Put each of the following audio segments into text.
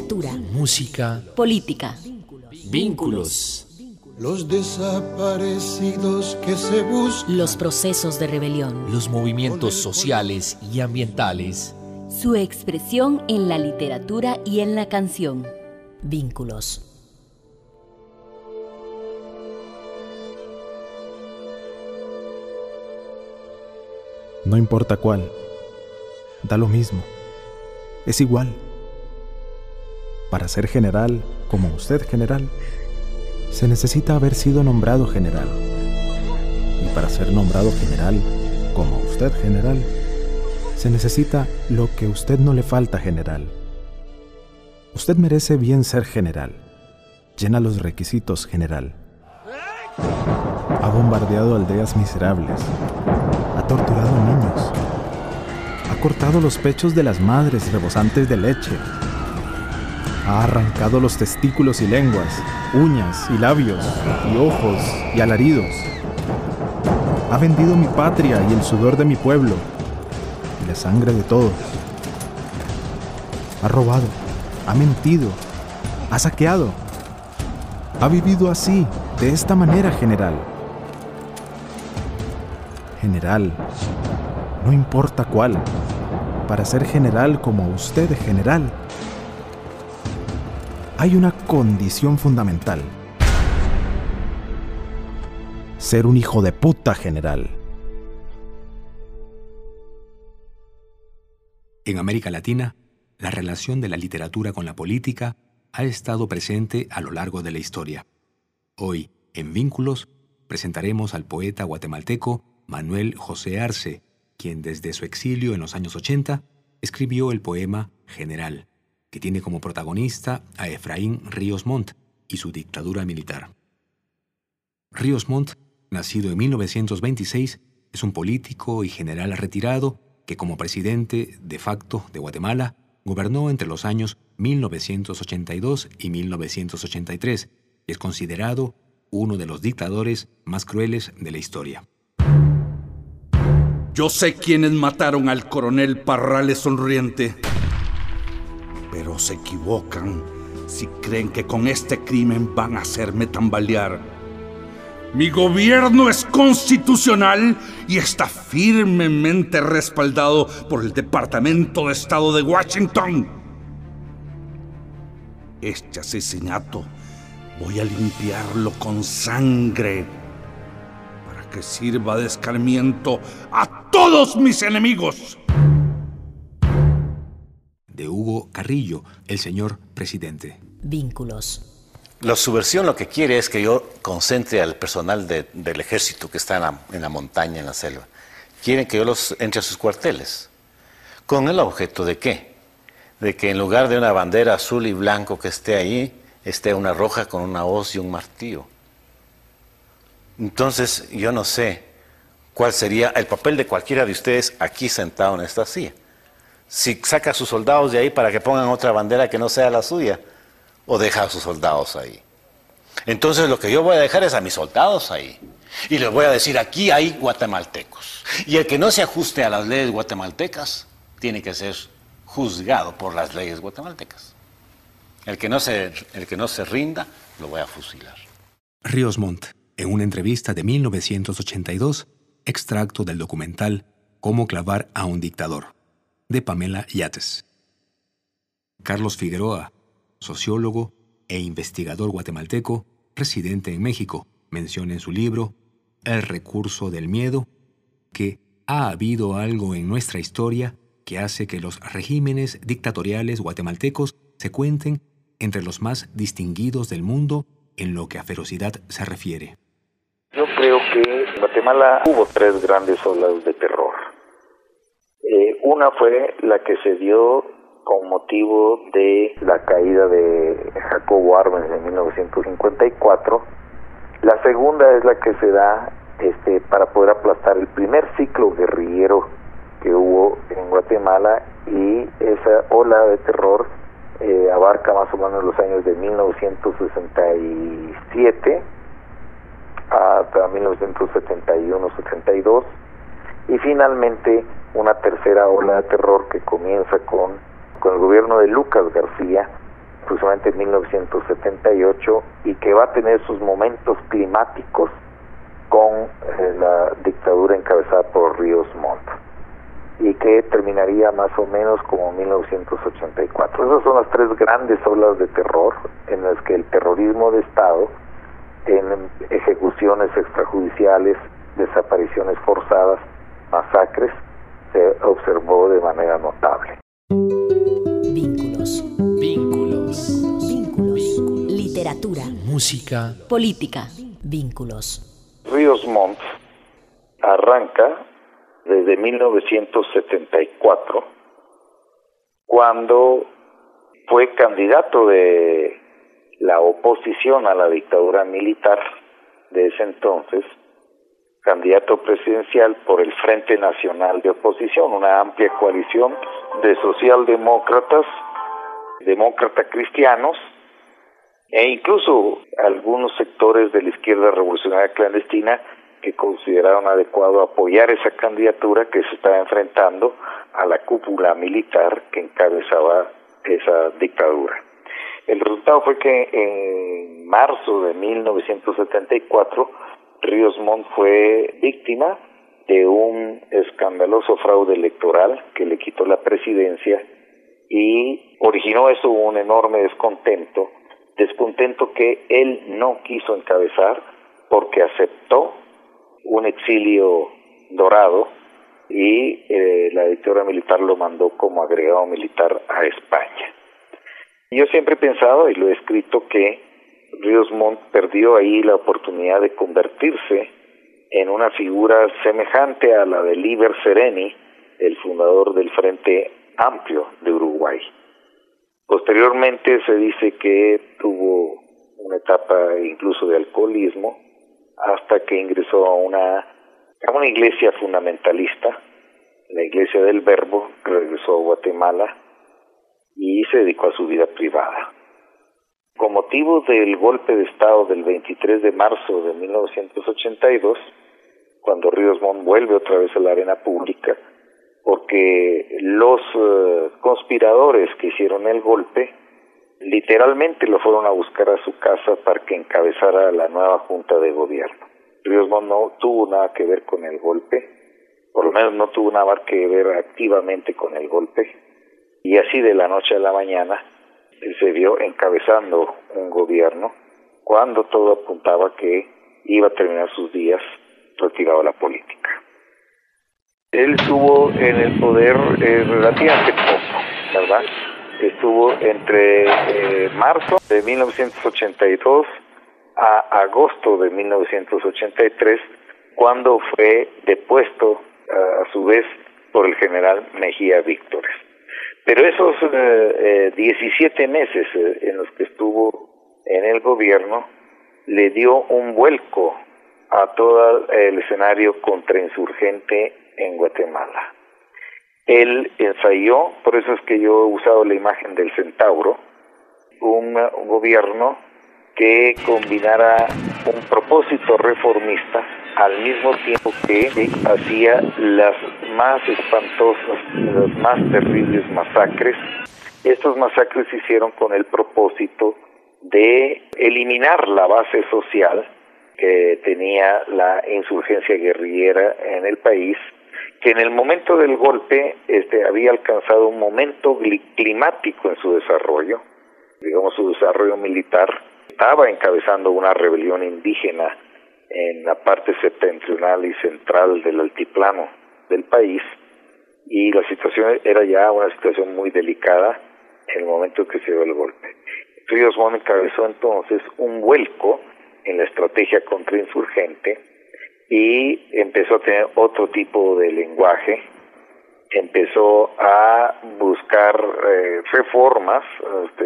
literatura, música, política, vínculos, los desaparecidos que se buscan, los procesos de rebelión, los movimientos sociales y ambientales, su expresión en la literatura y en la canción. Vínculos. No importa cuál, da lo mismo, es igual. Para ser general, como usted general, se necesita haber sido nombrado general. Y para ser nombrado general, como usted general, se necesita lo que usted no le falta general. Usted merece bien ser general. Llena los requisitos general. Ha bombardeado aldeas miserables. Ha torturado niños. Ha cortado los pechos de las madres rebosantes de leche ha arrancado los testículos y lenguas, uñas y labios, y ojos y alaridos. Ha vendido mi patria y el sudor de mi pueblo, y la sangre de todos. Ha robado, ha mentido, ha saqueado. Ha vivido así, de esta manera general. General, no importa cuál, para ser general como usted general hay una condición fundamental. Ser un hijo de puta general. En América Latina, la relación de la literatura con la política ha estado presente a lo largo de la historia. Hoy, en Vínculos, presentaremos al poeta guatemalteco Manuel José Arce, quien desde su exilio en los años 80 escribió el poema General que tiene como protagonista a Efraín Ríos Montt y su dictadura militar. Ríos Montt, nacido en 1926, es un político y general retirado que como presidente de facto de Guatemala gobernó entre los años 1982 y 1983 y es considerado uno de los dictadores más crueles de la historia. Yo sé quiénes mataron al coronel Parrales Sonriente pero se equivocan si creen que con este crimen van a hacerme tambalear. Mi gobierno es constitucional y está firmemente respaldado por el Departamento de Estado de Washington. Este asesinato voy a limpiarlo con sangre para que sirva de escarmiento a todos mis enemigos de Hugo Carrillo, el señor presidente. Vínculos. La subversión lo que quiere es que yo concentre al personal del ejército que está en la, en la, montaña, en la selva. Quieren que yo los entre a sus cuarteles. ¿Con el objeto de qué? De que en lugar de una bandera azul y blanco que esté ahí, esté una roja con una hoz y un martillo. Entonces, yo no sé cuál sería el papel de cualquiera de ustedes aquí sentado en esta silla si saca a sus soldados de ahí para que pongan otra bandera que no sea la suya, o deja a sus soldados ahí. Entonces lo que yo voy a dejar es a mis soldados ahí. Y les voy a decir, aquí hay guatemaltecos. Y el que no se ajuste a las leyes guatemaltecas tiene que ser juzgado por las leyes guatemaltecas. El que no se, el que no se rinda, lo voy a fusilar. Ríos Montt, en una entrevista de 1982, extracto del documental Cómo clavar a un dictador de Pamela Yates. Carlos Figueroa, sociólogo e investigador guatemalteco, residente en México, menciona en su libro El recurso del miedo que ha habido algo en nuestra historia que hace que los regímenes dictatoriales guatemaltecos se cuenten entre los más distinguidos del mundo en lo que a ferocidad se refiere. Yo creo que en Guatemala hubo tres grandes olas de terror. Eh, una fue la que se dio con motivo de la caída de Jacobo Arbenz en 1954. La segunda es la que se da este, para poder aplastar el primer ciclo guerrillero que hubo en Guatemala y esa ola de terror eh, abarca más o menos los años de 1967 hasta 1971-72 y finalmente una tercera ola de terror que comienza con, con el gobierno de Lucas García aproximadamente en 1978 y que va a tener sus momentos climáticos con eh, la dictadura encabezada por Ríos Montt y que terminaría más o menos como 1984. Esas son las tres grandes olas de terror en las que el terrorismo de Estado en ejecuciones extrajudiciales, desapariciones forzadas, masacres, se observó de manera notable. Vínculos. Vínculos. Vínculos. Literatura. Música. Política. Vínculos. Ríos Montt arranca desde 1974, cuando fue candidato de la oposición a la dictadura militar de ese entonces, candidato presidencial por el Frente Nacional de Oposición, una amplia coalición de socialdemócratas, demócratas cristianos e incluso algunos sectores de la izquierda revolucionaria clandestina que consideraron adecuado apoyar esa candidatura que se estaba enfrentando a la cúpula militar que encabezaba esa dictadura. El resultado fue que en marzo de 1974 Ríos Montt fue víctima de un escandaloso fraude electoral que le quitó la presidencia y originó eso un enorme descontento, descontento que él no quiso encabezar porque aceptó un exilio dorado y eh, la dictadura militar lo mandó como agregado militar a España. Yo siempre he pensado y lo he escrito que Ríos Montt perdió ahí la oportunidad de convertirse en una figura semejante a la de Liber Sereni, el fundador del Frente Amplio de Uruguay. Posteriormente se dice que tuvo una etapa incluso de alcoholismo hasta que ingresó a una, a una iglesia fundamentalista, la iglesia del Verbo, regresó a Guatemala y se dedicó a su vida privada. Con motivo del golpe de Estado del 23 de marzo de 1982, cuando Ríos Montt vuelve otra vez a la arena pública, porque los eh, conspiradores que hicieron el golpe literalmente lo fueron a buscar a su casa para que encabezara la nueva junta de gobierno. Ríos Montt no tuvo nada que ver con el golpe, por lo menos no tuvo nada que ver activamente con el golpe, y así de la noche a la mañana se vio encabezando un gobierno cuando todo apuntaba que iba a terminar sus días retirado a la política. Él estuvo en el poder eh, relativamente poco, ¿verdad? Estuvo entre eh, marzo de 1982 a agosto de 1983, cuando fue depuesto a su vez por el general Mejía Víctores. Pero esos eh, 17 eh, meses eh, en los que estuvo en el gobierno le dio un vuelco a todo el escenario contrainsurgente en Guatemala. Él ensayó, por eso es que yo he usado la imagen del centauro, un gobierno que combinara un propósito reformista al mismo tiempo que hacía las más espantosas, las más terribles masacres. Estos masacres se hicieron con el propósito de eliminar la base social que tenía la insurgencia guerrillera en el país, que en el momento del golpe este, había alcanzado un momento climático en su desarrollo, digamos su desarrollo militar, estaba encabezando una rebelión indígena en la parte septentrional y central del altiplano del país y la situación era ya una situación muy delicada en el momento que se dio el golpe. Ríos encabezó entonces un vuelco en la estrategia contrainsurgente y empezó a tener otro tipo de lenguaje, empezó a buscar eh, reformas, este,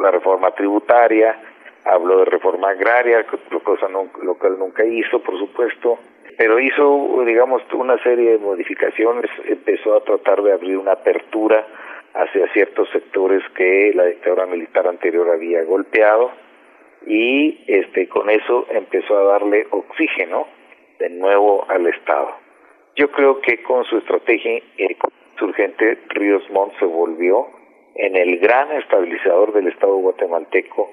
la reforma tributaria, habló de reforma agraria, cosa lo cual nunca hizo, por supuesto, pero hizo, digamos, una serie de modificaciones, empezó a tratar de abrir una apertura hacia ciertos sectores que la dictadura militar anterior había golpeado y este con eso empezó a darle oxígeno de nuevo al Estado. Yo creo que con su estrategia insurgente Ríos Montt se volvió en el gran estabilizador del Estado guatemalteco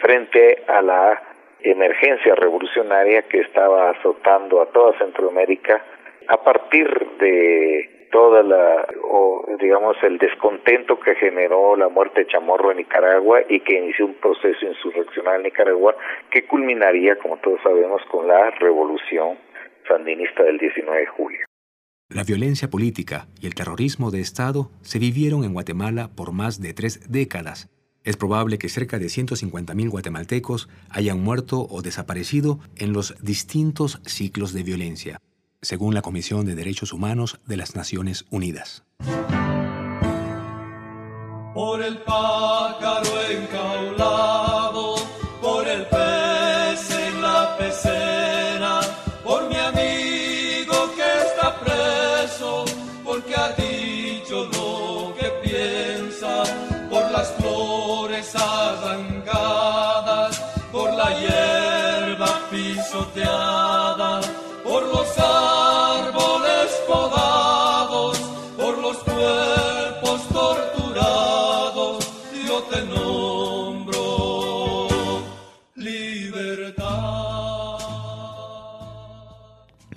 frente a la emergencia revolucionaria que estaba azotando a toda Centroamérica a partir de toda la, o digamos, el descontento que generó la muerte de Chamorro en Nicaragua y que inició un proceso insurreccional en Nicaragua que culminaría, como todos sabemos, con la revolución sandinista del 19 de julio. La violencia política y el terrorismo de Estado se vivieron en Guatemala por más de tres décadas. Es probable que cerca de 150.000 guatemaltecos hayan muerto o desaparecido en los distintos ciclos de violencia según la Comisión de Derechos Humanos de las Naciones Unidas.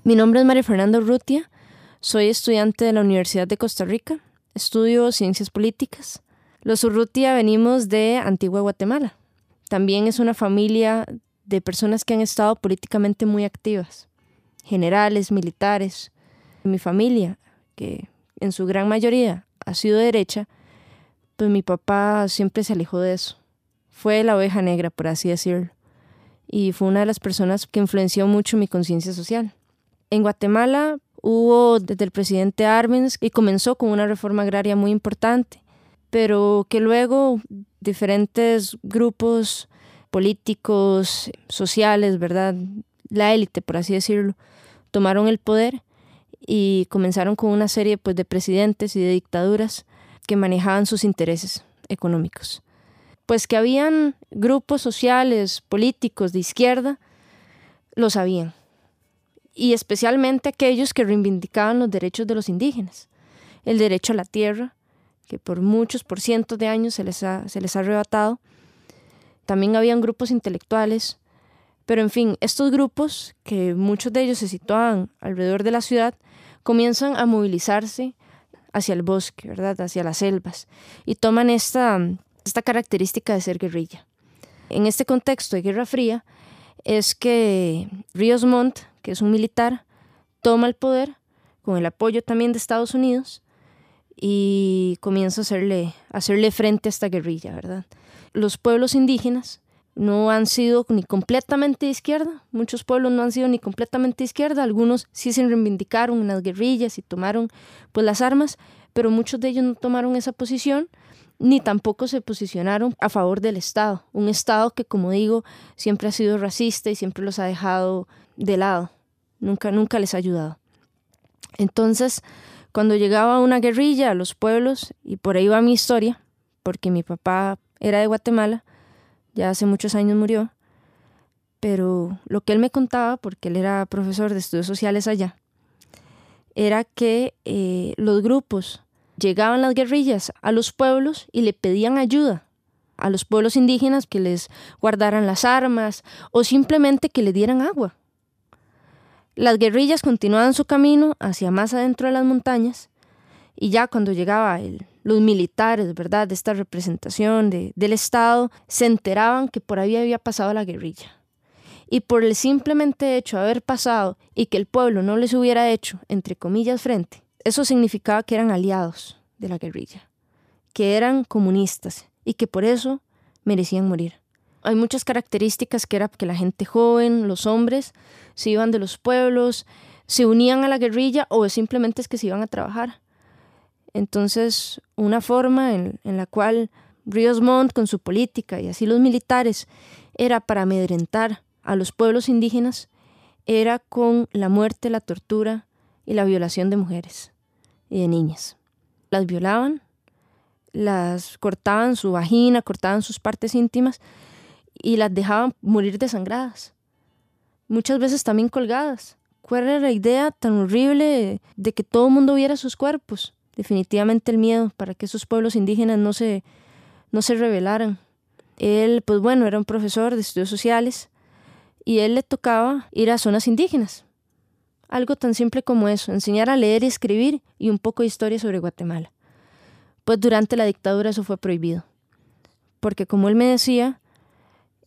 Mi nombre es María Fernanda Urrutia, soy estudiante de la Universidad de Costa Rica, estudio ciencias políticas. Los Urrutia venimos de Antigua Guatemala. También es una familia de personas que han estado políticamente muy activas, generales, militares. Mi familia, que en su gran mayoría ha sido derecha, pues mi papá siempre se alejó de eso. Fue la oveja negra, por así decirlo. Y fue una de las personas que influenció mucho mi conciencia social. En Guatemala hubo desde el presidente Arbenz y comenzó con una reforma agraria muy importante, pero que luego diferentes grupos políticos, sociales, ¿verdad? La élite, por así decirlo, tomaron el poder y comenzaron con una serie pues, de presidentes y de dictaduras que manejaban sus intereses económicos. Pues que habían grupos sociales, políticos de izquierda, lo sabían y especialmente aquellos que reivindicaban los derechos de los indígenas, el derecho a la tierra, que por muchos, por cientos de años se les ha, se les ha arrebatado. También habían grupos intelectuales, pero en fin, estos grupos, que muchos de ellos se situaban alrededor de la ciudad, comienzan a movilizarse hacia el bosque, ¿verdad? hacia las selvas, y toman esta, esta característica de ser guerrilla. En este contexto de Guerra Fría es que Ríos Montt, que es un militar, toma el poder con el apoyo también de Estados Unidos y comienza a hacerle, hacerle frente a esta guerrilla, ¿verdad? Los pueblos indígenas no han sido ni completamente de izquierda, muchos pueblos no han sido ni completamente de izquierda, algunos sí se reivindicaron en las guerrillas y tomaron pues las armas, pero muchos de ellos no tomaron esa posición ni tampoco se posicionaron a favor del Estado, un Estado que como digo siempre ha sido racista y siempre los ha dejado de lado nunca, nunca les ha ayudado. Entonces, cuando llegaba una guerrilla a los pueblos, y por ahí va mi historia, porque mi papá era de Guatemala, ya hace muchos años murió, pero lo que él me contaba, porque él era profesor de estudios sociales allá, era que eh, los grupos llegaban las guerrillas a los pueblos y le pedían ayuda a los pueblos indígenas que les guardaran las armas o simplemente que le dieran agua. Las guerrillas continuaban su camino hacia más adentro de las montañas y ya cuando llegaba los militares, ¿verdad?, de esta representación del Estado, se enteraban que por ahí había pasado la guerrilla. Y por el simplemente hecho de haber pasado y que el pueblo no les hubiera hecho, entre comillas, frente, eso significaba que eran aliados de la guerrilla, que eran comunistas y que por eso merecían morir hay muchas características que era que la gente joven, los hombres, se iban de los pueblos, se unían a la guerrilla o simplemente es que se iban a trabajar. Entonces, una forma en, la cual Ríos Montt con su política y así los militares era para amedrentar a los pueblos indígenas era con la muerte, la tortura y la violación de mujeres y de niñas. Las violaban, las cortaban su vagina, cortaban sus partes íntimas y las dejaban morir desangradas. Muchas veces también colgadas. ¿Cuál era la idea tan horrible de que todo el mundo viera sus cuerpos? definitivamente el miedo para que esos pueblos indígenas no se, no se rebelaran. Él, pues bueno, era un profesor de estudios sociales y él le tocaba ir a zonas indígenas. Algo tan simple como eso, enseñar a leer y escribir y un poco de historia sobre Guatemala. Pues durante la dictadura eso fue prohibido. Porque como él me decía,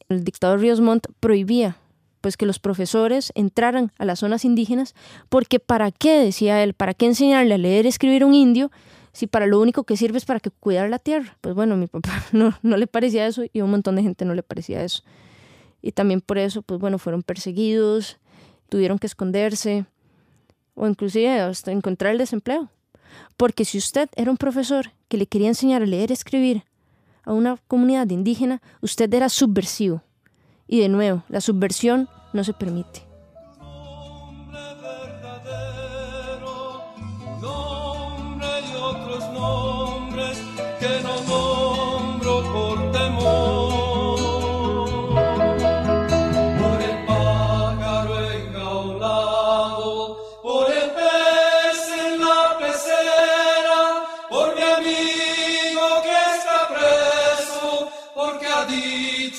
el dictador Ríos Montt prohibía pues que los profesores entraran a las zonas indígenas, porque ¿para qué? decía él, ¿para qué enseñarle a leer y escribir a un indio si para lo único que sirve es para que cuidar la tierra? Pues bueno, mi papá no, no le parecía eso y un montón de gente no le parecía eso. Y también por eso, pues bueno, fueron perseguidos, tuvieron que esconderse o inclusive hasta encontrar el desempleo. Porque si usted era un profesor que le quería enseñar a leer y escribir a una comunidad indígena, usted era subversivo. Y de nuevo, la subversión no se permite.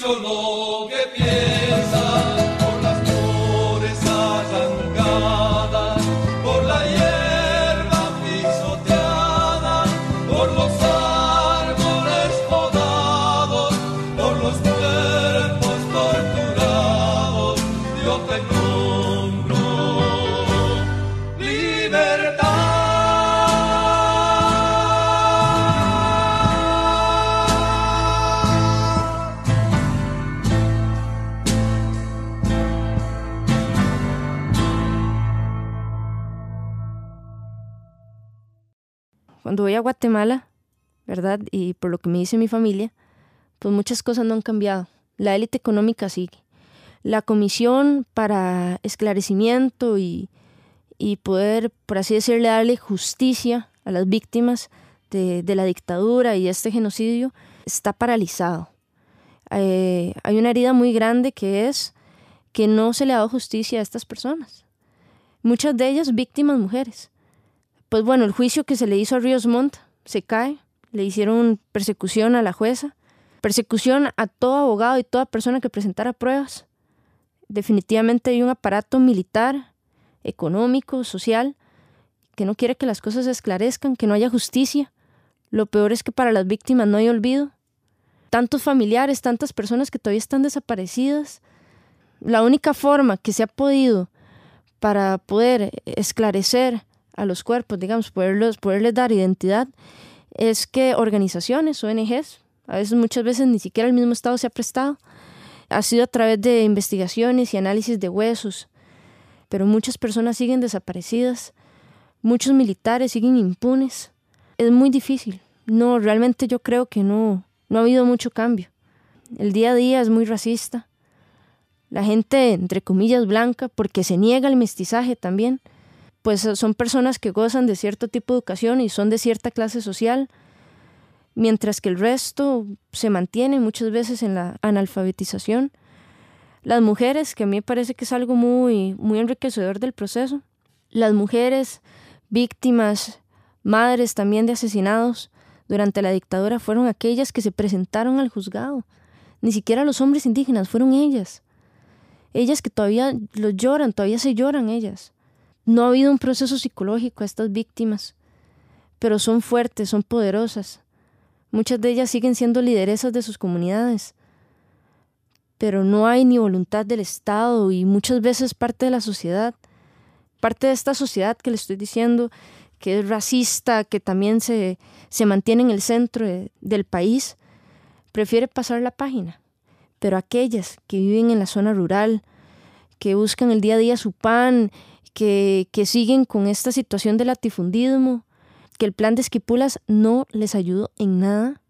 Cuando voy Guatemala, ¿verdad? Y por lo que me dice mi familia, pues muchas cosas no han cambiado. La élite económica sigue. La comisión para esclarecimiento y, poder, por así decirle, darle justicia a las víctimas de, la dictadura y este genocidio está paralizado. Eh, hay una herida muy grande que es que no se le ha dado justicia a estas personas. Muchas de ellas víctimas mujeres. Pues bueno, el juicio que se le hizo a Ríos Montt se cae, le hicieron persecución a la jueza, persecución a todo abogado y toda persona que presentara pruebas. Definitivamente hay un aparato militar, económico, social, que no quiere que las cosas se esclarezcan, que no haya justicia. Lo peor es que para las víctimas no hay olvido. Tantos familiares, tantas personas que todavía están desaparecidas. La única forma que se ha podido para poder esclarecer a los cuerpos, digamos, poderlos, poderles dar identidad, es que organizaciones, ONGs, a veces muchas veces ni siquiera el mismo Estado se ha prestado, ha sido a través de investigaciones y análisis de huesos, pero muchas personas siguen desaparecidas, muchos militares siguen impunes. Es muy difícil. No, realmente yo creo que no, no ha habido mucho cambio. El día a día es muy racista. La gente, entre comillas, blanca, porque se niega el mestizaje también, pues son personas que gozan de cierto tipo de educación y son de cierta clase social, mientras que el resto se mantiene muchas veces en la analfabetización. Las mujeres, que a mí me parece que es algo muy, muy enriquecedor del proceso, las mujeres víctimas, madres también de asesinados durante la dictadura fueron aquellas que se presentaron al juzgado. Ni siquiera los hombres indígenas, fueron ellas. Ellas que todavía los lloran, todavía se lloran ellas. No ha habido un proceso psicológico a estas víctimas, pero son fuertes, son poderosas. Muchas de ellas siguen siendo lideresas de sus comunidades, pero no hay ni voluntad del Estado y muchas veces parte de la sociedad, parte de esta sociedad que le estoy diciendo, que es racista, que también se, se mantiene en el centro del país, prefiere pasar la página. Pero aquellas que viven en la zona rural, que buscan el día a día su pan que, siguen con esta situación del latifundismo, que el plan de Esquipulas no les ayudó en nada,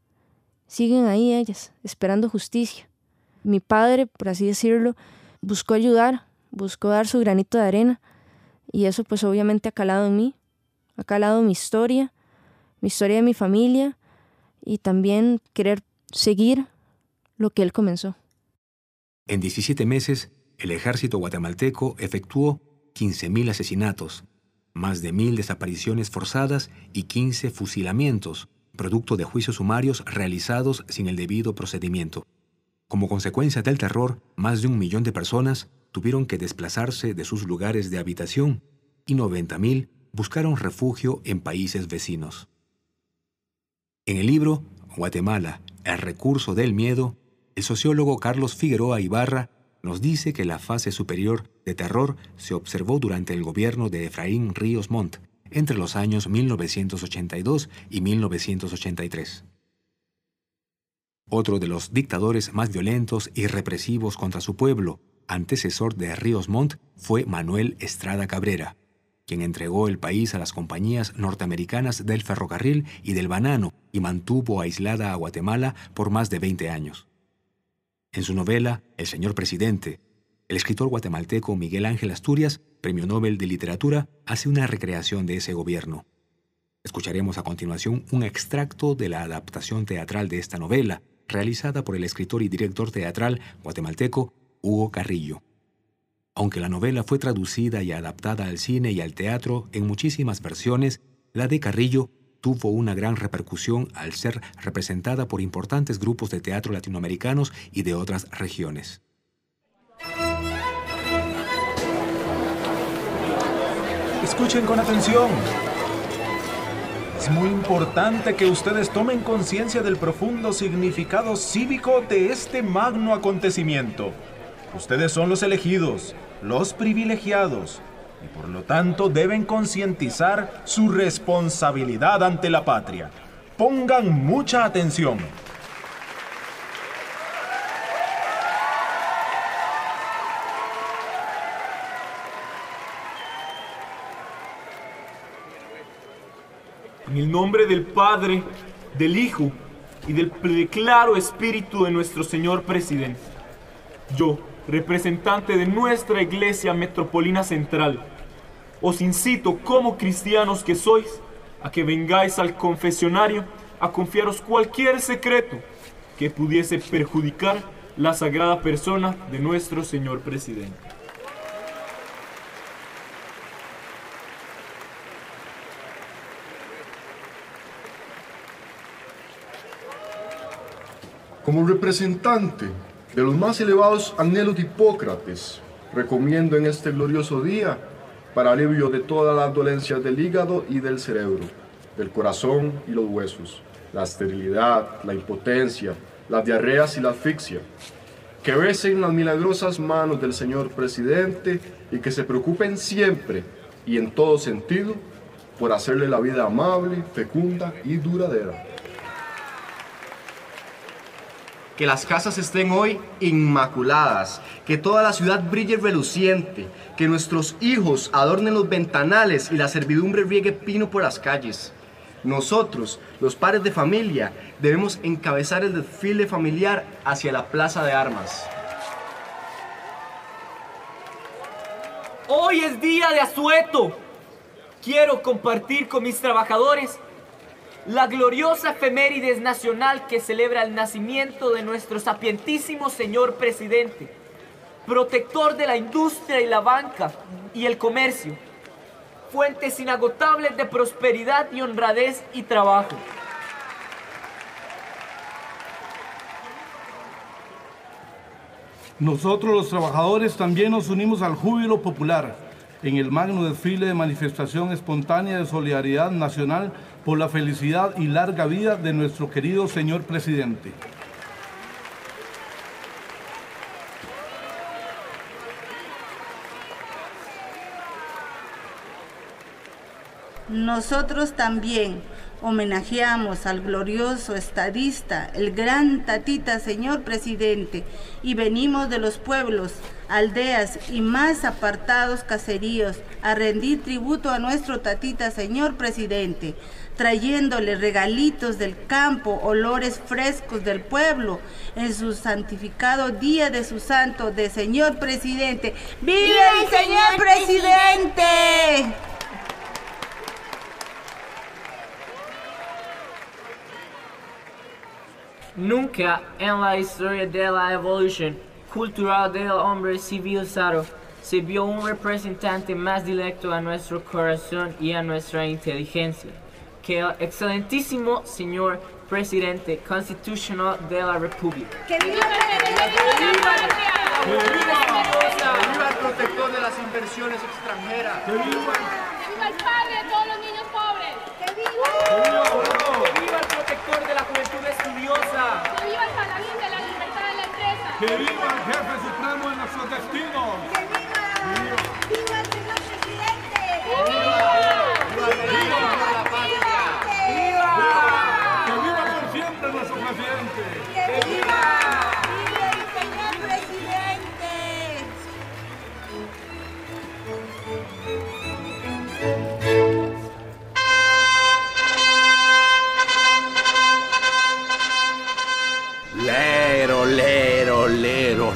siguen ahí ellas, esperando justicia. Mi padre, por así decirlo, buscó ayudar, buscó dar su granito de arena, y eso pues obviamente ha calado en mí, ha calado mi historia, mi historia de mi familia, y también querer seguir lo que él comenzó. En 17 meses, el ejército guatemalteco efectuó 15.000 asesinatos, más de mil desapariciones forzadas y 15 fusilamientos, producto de juicios sumarios realizados sin el debido procedimiento. Como consecuencia del terror, más de un millón de personas tuvieron que desplazarse de sus lugares de habitación y 90.000 buscaron refugio en países vecinos. En el libro Guatemala, el recurso del miedo, el sociólogo Carlos Figueroa Ibarra nos dice que la fase superior de terror se observó durante el gobierno de Efraín Ríos Montt entre los años 1982 y 1983. Otro de los dictadores más violentos y represivos contra su pueblo, antecesor de Ríos Montt, fue Manuel Estrada Cabrera, quien entregó el país a las compañías norteamericanas del ferrocarril y del banano y mantuvo aislada a Guatemala por más de 20 años. En su novela El señor presidente, el escritor guatemalteco Miguel Ángel Asturias, Premio Nobel de Literatura, hace una recreación de ese gobierno. Escucharemos a continuación un extracto de la adaptación teatral de esta novela, realizada por el escritor y director teatral guatemalteco Hugo Carrillo. Aunque la novela fue traducida y adaptada al cine y al teatro en muchísimas versiones, la de Carrillo tuvo una gran repercusión al ser representada por importantes grupos de teatro latinoamericanos y de otras regiones. Escuchen con atención. Es muy importante que ustedes tomen conciencia del profundo significado cívico de este magno acontecimiento. Ustedes son los elegidos, los privilegiados, y por lo tanto deben concientizar su responsabilidad ante la patria. Pongan mucha atención. En el nombre del Padre, del Hijo y del claro Espíritu de nuestro Señor Presidente, yo, representante de nuestra Iglesia Metropolina Central, os incito como cristianos que sois a que vengáis al confesionario a confiaros cualquier secreto que pudiese perjudicar la sagrada persona de nuestro señor presidente. Como representante de los más elevados anhelos de Hipócrates, recomiendo en este glorioso día, para alivio de todas las dolencias del hígado y del cerebro, del corazón y los huesos, la esterilidad, la impotencia, las diarreas y la asfixia, que besen las milagrosas manos del señor presidente y que se preocupen siempre y en todo sentido por hacerle la vida amable, fecunda y duradera que las casas estén hoy inmaculadas, que toda la ciudad brille reluciente, que nuestros hijos adornen los ventanales y la servidumbre riegue pino por las calles. Nosotros, los padres de familia, debemos encabezar el desfile familiar hacia la plaza de armas. Hoy es día de asueto. Quiero compartir con mis trabajadores la gloriosa efemérides nacional que celebra el nacimiento de nuestro sapientísimo señor presidente, protector de la industria y la banca y el comercio, fuentes inagotables de prosperidad y honradez y trabajo. Nosotros los trabajadores también nos unimos al júbilo popular en el magno desfile de manifestación espontánea de solidaridad nacional por la felicidad y larga vida de nuestro querido señor presidente. Nosotros también homenajeamos al glorioso estadista, el gran tatita señor presidente, y venimos de los pueblos, aldeas y más apartados caseríos a rendir tributo a nuestro tatita señor presidente, trayéndole regalitos del campo, olores frescos del pueblo, en su santificado día de su santo de señor presidente. ¡Viva el señor presidente! Nunca en la historia de la evolución cultural del hombre civilizado se vio un representante más directo a nuestro corazón y a nuestra inteligencia que el excelentísimo señor presidente constitucional de la República. ¡Que viva ¡Que viva viva el protector de las inversiones extranjeras! ¡Que viva! ¡Que viva el padre de todos los niños pobres! ¡Que viva! ¡Que viva el protector de la juventud estudiosa! ¡Que viva el paladín de la libertad de la empresa! ¡Que viva el jefe supremo de nuestros destinos! ¡Que viva! ¡Viva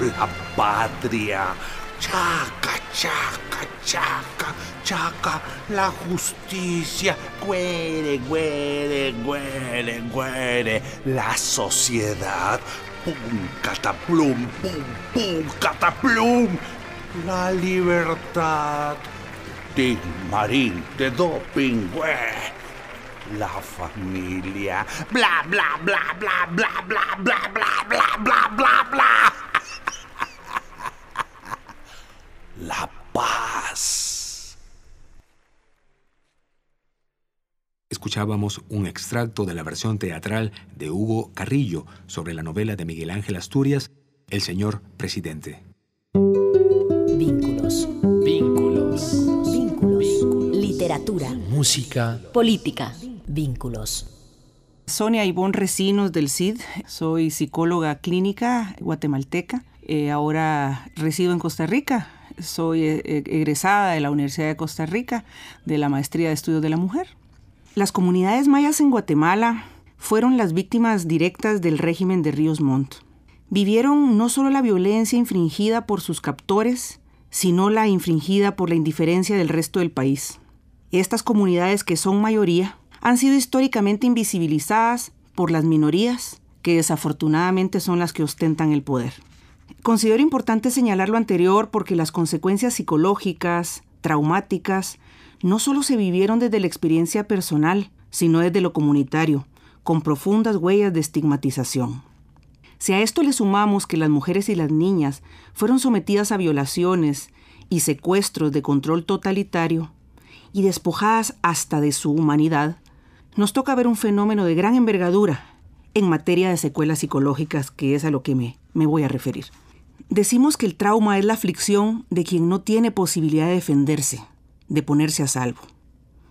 la patria. Chaca, chaca, chaca, chaca, la justicia. Güere, güere, güere, güere, la sociedad. Pum, cataplum, pum, pum, cataplum. La libertad. Tin marín de doping, güey. La familia. Bla, bla, bla, bla, bla, bla, bla, bla, bla, bla, bla, bla. La paz. Escuchábamos un extracto de la versión teatral de Hugo Carrillo sobre la novela de Miguel Ángel Asturias, El señor presidente. Vínculos. Vínculos. Vínculos. Literatura. Música. Política. Vínculos. Sonia Ivonne Recinos del CID, soy psicóloga clínica guatemalteca. Eh, ahora resido en Costa Rica. Soy eh, egresada de la Universidad de Costa Rica de la Maestría de Estudios de la Mujer. Las comunidades mayas en Guatemala fueron las víctimas directas del régimen de Ríos Montt. Vivieron no solo la violencia infringida por sus captores, sino la infringida por la indiferencia del resto del país. Estas comunidades, que son mayoría, han sido históricamente invisibilizadas por las minorías, que desafortunadamente son las que ostentan el poder. Considero importante señalar lo anterior porque las consecuencias psicológicas, traumáticas, no solo se vivieron desde la experiencia personal, sino desde lo comunitario, con profundas huellas de estigmatización. Si a esto le sumamos que las mujeres y las niñas fueron sometidas a violaciones y secuestros de control totalitario y despojadas hasta de su humanidad, nos toca ver un fenómeno de gran envergadura en materia de secuelas psicológicas, que es a lo que me, me voy a referir. Decimos que el trauma es la aflicción de quien no tiene posibilidad de defenderse, de ponerse a salvo.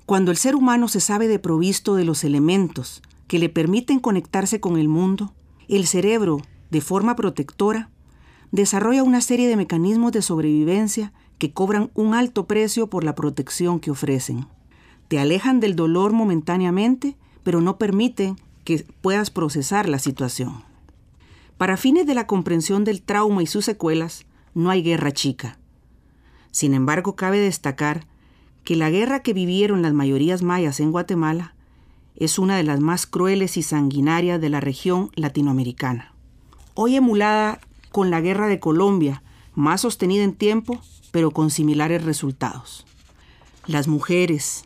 Cuando el ser humano se sabe de provisto de los elementos que le permiten conectarse con el mundo, el cerebro, de forma protectora, desarrolla una serie de mecanismos de sobrevivencia que cobran un alto precio por la protección que ofrecen. Te alejan del dolor momentáneamente, pero no permiten que puedas procesar la situación. Para fines de la comprensión del trauma y sus secuelas, no hay guerra chica. Sin embargo, cabe destacar que la guerra que vivieron las mayorías mayas en Guatemala es una de las más crueles y sanguinarias de la región latinoamericana. Hoy emulada con la guerra de Colombia, más sostenida en tiempo, pero con similares resultados. Las mujeres,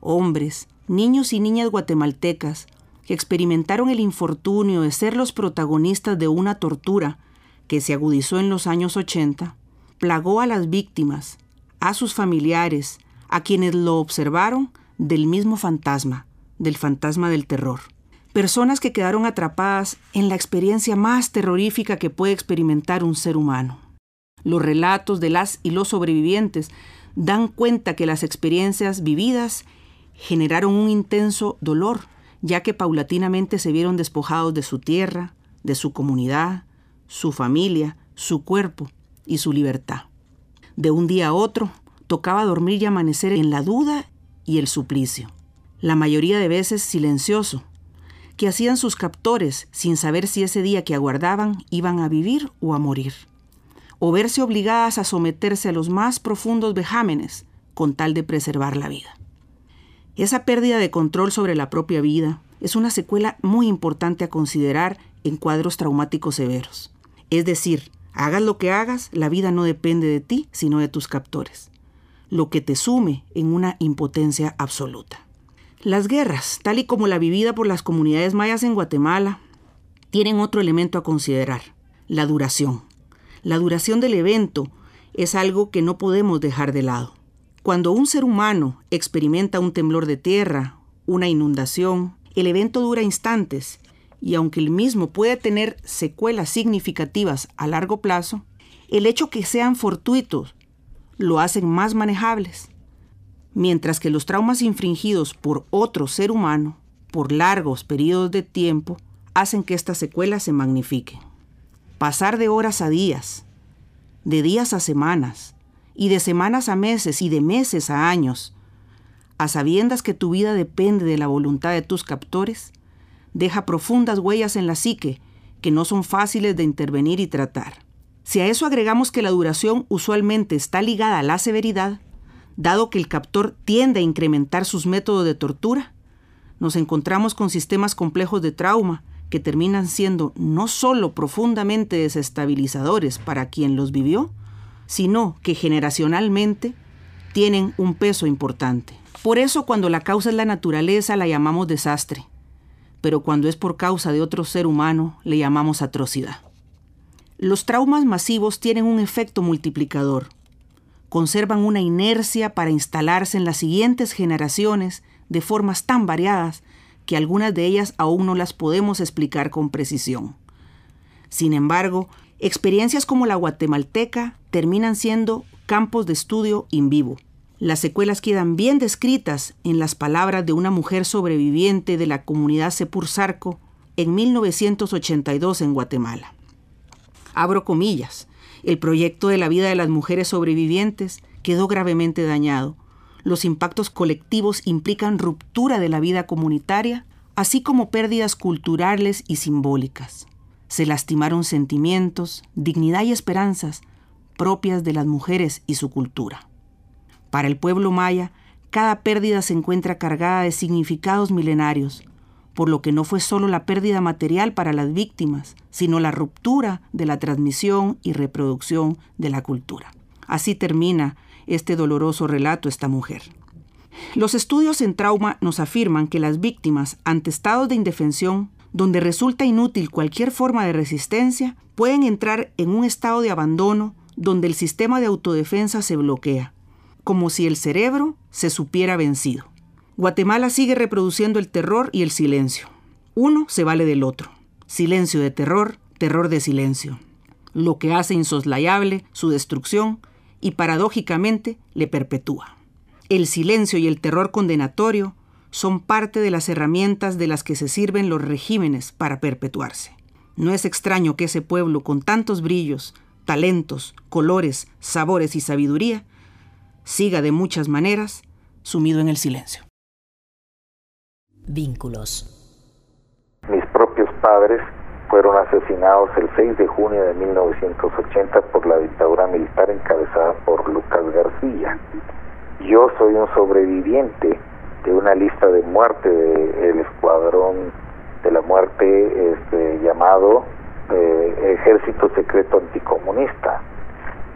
hombres, niños y niñas guatemaltecas que experimentaron el infortunio de ser los protagonistas de una tortura que se agudizó en los años 80, plagó a las víctimas, a sus familiares, a quienes lo observaron, del mismo fantasma, del fantasma del terror. Personas que quedaron atrapadas en la experiencia más terrorífica que puede experimentar un ser humano. Los relatos de las y los sobrevivientes dan cuenta que las experiencias vividas generaron un intenso dolor, ya que paulatinamente se vieron despojados de su tierra, de su comunidad, su familia, su cuerpo y su libertad. De un día a otro, tocaba dormir y amanecer en la duda y el suplicio, la mayoría de veces silencioso, que hacían sus captores sin saber si ese día que aguardaban iban a vivir o a morir, o verse obligadas a someterse a los más profundos vejámenes con tal de preservar la vida. Esa pérdida de control sobre la propia vida es una secuela muy importante a considerar en cuadros traumáticos severos. Es decir, Hagas lo que hagas, la vida no depende de ti, sino de tus captores, lo que te sume en una impotencia absoluta. Las guerras, tal y como la vivida por las comunidades mayas en Guatemala, tienen otro elemento a considerar, la duración. La duración del evento es algo que no podemos dejar de lado. Cuando un ser humano experimenta un temblor de tierra, una inundación, el evento dura instantes y aunque el mismo puede tener secuelas significativas a largo plazo, el hecho que sean fortuitos lo hacen más manejables, mientras que los traumas infringidos por otro ser humano por largos periodos de tiempo hacen que estas secuelas se magnifiquen. Pasar de horas a días, de días a semanas, y de semanas a meses y de meses a años, a sabiendas que tu vida depende de la voluntad de tus captores, deja profundas huellas en la psique que no son fáciles de intervenir y tratar. Si a eso agregamos que la duración usualmente está ligada a la severidad, dado que el captor tiende a incrementar sus métodos de tortura, nos encontramos con sistemas complejos de trauma que terminan siendo no solo profundamente desestabilizadores para quien los vivió, sino que generacionalmente tienen un peso importante. Por eso cuando la causa es la naturaleza la llamamos desastre, pero cuando es por causa de otro ser humano le llamamos atrocidad. Los traumas masivos tienen un efecto multiplicador. Conservan una inercia para instalarse en las siguientes generaciones de formas tan variadas que algunas de ellas aún no las podemos explicar con precisión. Sin embargo, experiencias como la guatemalteca terminan siendo campos de estudio in vivo. Las secuelas quedan bien descritas en las palabras de una mujer sobreviviente de la comunidad Sepursarco en 1982 en Guatemala. Abro comillas, el proyecto de la vida de las mujeres sobrevivientes quedó gravemente dañado los impactos colectivos implican ruptura de la vida comunitaria, así como pérdidas culturales y simbólicas. Se lastimaron sentimientos, dignidad y esperanzas propias de las mujeres y su cultura. Para el pueblo maya, cada pérdida se encuentra cargada de significados milenarios, por lo que no fue solo la pérdida material para las víctimas, sino la ruptura de la transmisión y reproducción de la cultura. Así termina este doloroso relato esta mujer. Los estudios en trauma nos afirman que las víctimas ante estados de indefensión, donde resulta inútil cualquier forma de resistencia, pueden entrar en un estado de abandono donde el sistema de autodefensa se bloquea, como si el cerebro se supiera vencido. Guatemala sigue reproduciendo el terror y el silencio. Uno se vale del otro. Silencio de terror, terror de silencio. Lo que hace insoslayable su destrucción y paradójicamente le perpetúa. El silencio y el terror condenatorio son parte de las herramientas de las que se sirven los regímenes para perpetuarse. No es extraño que ese pueblo con tantos brillos, talentos, colores, sabores y sabiduría siga de muchas maneras sumido en el silencio. Vínculos. Mis propios padres fueron asesinados el 6 de junio de 1980 por la dictadura militar encabezada por Lucas García. Yo soy un sobreviviente de una lista de muerte del escuadrón de la muerte este, llamado eh, Ejército Secreto Anticomunista.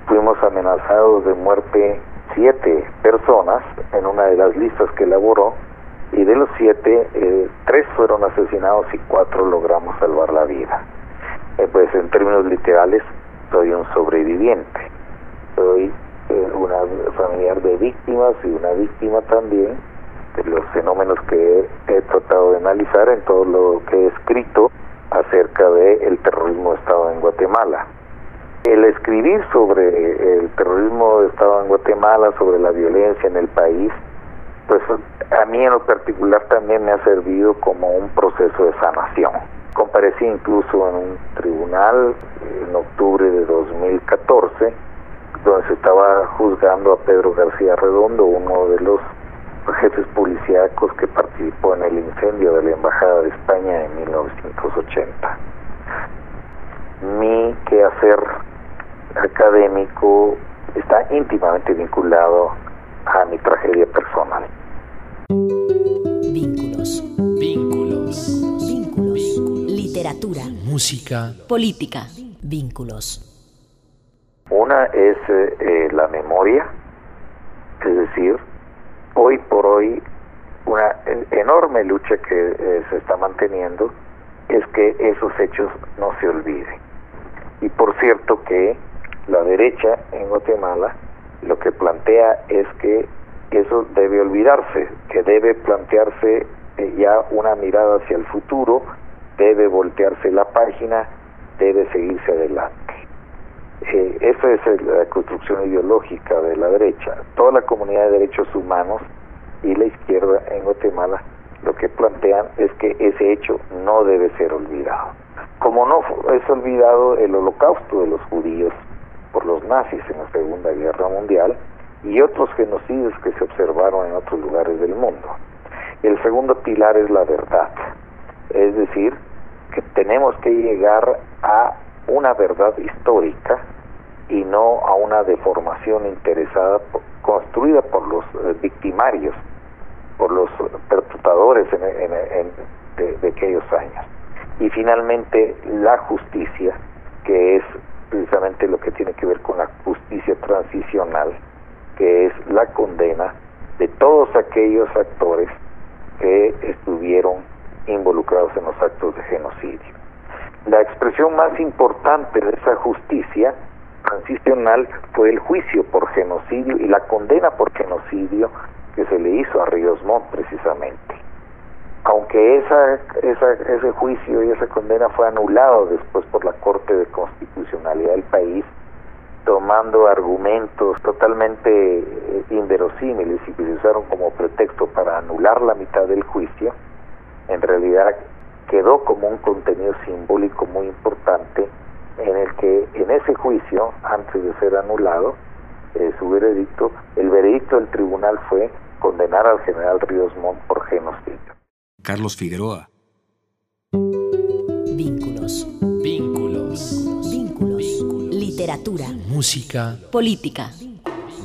Fuimos amenazados de muerte siete personas en una de las listas que elaboró y de los siete, eh, tres fueron asesinados y cuatro logramos salvar la vida. Eh, pues en términos literales, soy un sobreviviente. Soy eh, una familiar de víctimas y una víctima también de los fenómenos que he, tratado de analizar en todo lo que he escrito acerca del el terrorismo de Estado en Guatemala. El escribir sobre el terrorismo de Estado en Guatemala, sobre la violencia en el país, pues a mí en lo particular también me ha servido como un proceso de sanación. Comparecí incluso en un tribunal en octubre de 2014, donde se estaba juzgando a Pedro García Redondo, uno de los jefes policíacos que participó en el incendio de la Embajada de España en 1980. Mi quehacer académico está íntimamente vinculado a mi tragedia personal. Vínculos. Vínculos. Vínculos. Literatura. Música. Política. Vínculos. Una es eh, la memoria, es decir, hoy por hoy una enorme lucha que eh, se está manteniendo es que esos hechos no se olviden. Y por cierto que la derecha en Guatemala lo que plantea es que eso debe olvidarse, que debe plantearse eh, ya una mirada hacia el futuro, debe voltearse la página, debe seguirse adelante. Eh, esa es la construcción ideológica de la derecha. Toda la comunidad de derechos humanos y la izquierda en Guatemala lo que plantean es que ese hecho no debe ser olvidado. Como no es olvidado el holocausto de los judíos por los nazis en la Segunda Guerra Mundial y otros genocidios que se observaron en otros lugares del mundo. El segundo pilar es la verdad, es decir, que tenemos que llegar a una verdad histórica y no a una deformación interesada construida por los eh, victimarios por los perpetradores de, aquellos años. Y finalmente la justicia, que es precisamente lo que tiene que ver con la justicia transicional, que es la condena de todos aquellos actores que estuvieron involucrados en los actos de genocidio. La expresión más importante de esa justicia transicional fue el juicio por genocidio y la condena por genocidio que se le hizo a Ríos Montt precisamente. Aunque esa, esa, ese juicio y esa condena fue anulado después por la Corte de Constitucionalidad del país, tomando argumentos totalmente eh, inverosímiles y que se usaron como pretexto para anular la mitad del juicio, en realidad quedó como un contenido simbólico muy importante en el que en ese juicio, antes de ser anulado, eh, su veredicto, el veredicto del tribunal fue condenar al general Ríos Montt por genocidio. Carlos Figueroa. Vínculos. Vínculos. Vínculos. Literatura. Música. Política.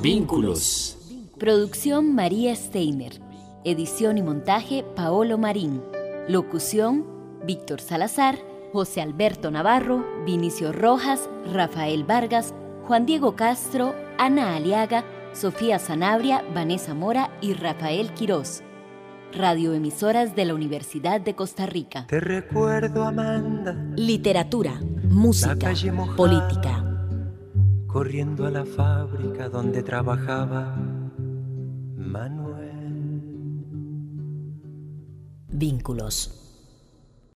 Vínculos. Producción María Steiner. Edición y montaje Paolo Marín. Locución Víctor Salazar, José Alberto Navarro, Vinicio Rojas, Rafael Vargas, Juan Diego Castro, Ana Aliaga, Sofía Sanabria, Vanessa Mora y Rafael Quirós. Radioemisoras de la Universidad de Costa Rica. Te recuerdo, Amanda. Literatura, música, política. Corriendo a la fábrica donde trabajaba Manuel. Vínculos.